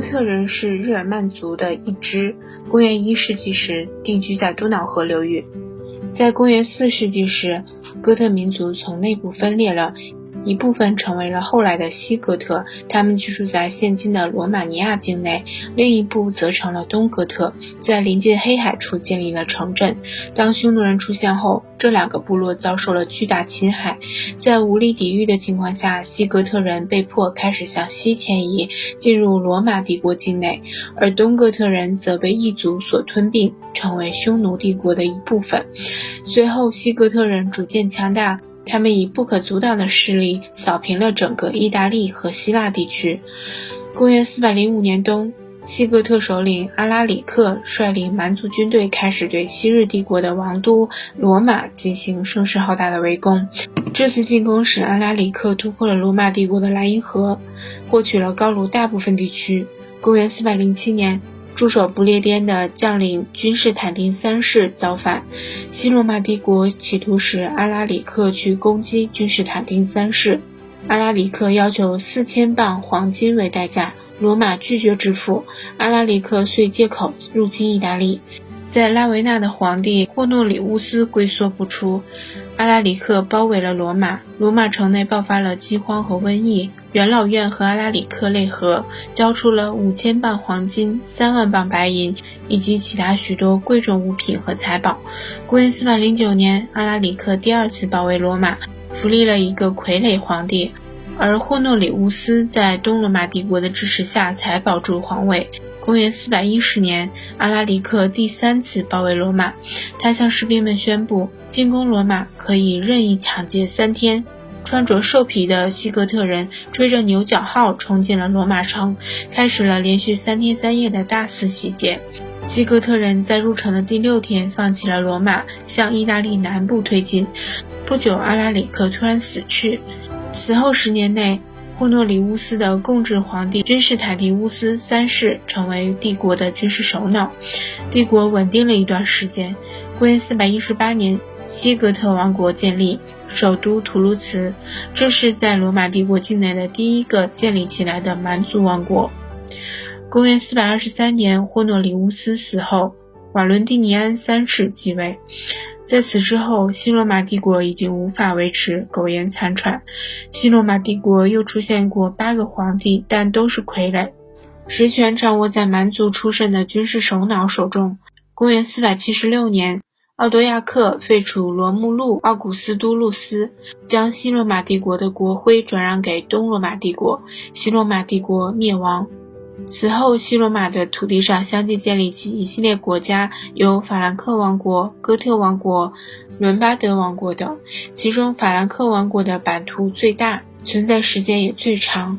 哥特人是日耳曼族的一支，公元一世纪时定居在多瑙河流域。在公元四世纪时，哥特民族从内部分裂了。一部分成为了后来的西哥特，他们居住在现今的罗马尼亚境内；另一部则成了东哥特，在临近黑海处建立了城镇。当匈奴人出现后，这两个部落遭受了巨大侵害，在无力抵御的情况下，西哥特人被迫开始向西迁移，进入罗马帝国境内，而东哥特人则被异族所吞并，成为匈奴帝国的一部分。随后，西哥特人逐渐强大。他们以不可阻挡的势力扫平了整个意大利和希腊地区。公元405年冬，西哥特首领阿拉里克率领蛮族军队开始对昔日帝国的王都罗马进行声势浩大的围攻。这次进攻使阿拉里克突破了罗马帝国的莱茵河，获取了高卢大部分地区。公元407年。驻守不列颠的将领君士坦丁三世造反，西罗马帝国企图使阿拉里克去攻击君士坦丁三世。阿拉里克要求四千磅黄金为代价，罗马拒绝支付，阿拉里克遂借口入侵意大利。在拉维纳的皇帝霍诺里乌斯龟缩不出，阿拉里克包围了罗马，罗马城内爆发了饥荒和瘟疫。元老院和阿拉里克内河，交出了五千磅黄金、三万磅白银以及其他许多贵重物品和财宝。公元四百零九年，阿拉里克第二次保卫罗马，扶立了一个傀儡皇帝，而霍诺里乌斯在东罗马帝国的支持下才保住皇位。公元四百一十年，阿拉里克第三次保卫罗马，他向士兵们宣布，进攻罗马可以任意抢劫三天。穿着兽皮的西哥特人追着牛角号冲进了罗马城，开始了连续三天三夜的大肆洗劫。西哥特人在入城的第六天放弃了罗马，向意大利南部推进。不久，阿拉里克突然死去。此后十年内，霍诺里乌斯的共治皇帝君士坦丁乌斯三世成为帝国的军事首脑，帝国稳定了一段时间。公元四百一十八年。西格特王国建立，首都图卢茨，这是在罗马帝国境内的第一个建立起来的蛮族王国。公元423年，霍诺里乌斯死后，瓦伦蒂尼安三世继位。在此之后，西罗马帝国已经无法维持，苟延残喘。西罗马帝国又出现过八个皇帝，但都是傀儡，实权掌握在蛮族出身的军事首脑手中。公元476年。奥多亚克废除罗穆路·奥古斯都路斯，将西罗马帝国的国徽转让给东罗马帝国，西罗马帝国灭亡。此后，西罗马的土地上相继建立起一系列国家，有法兰克王国、哥特王国、伦巴德王国等。其中，法兰克王国的版图最大，存在时间也最长。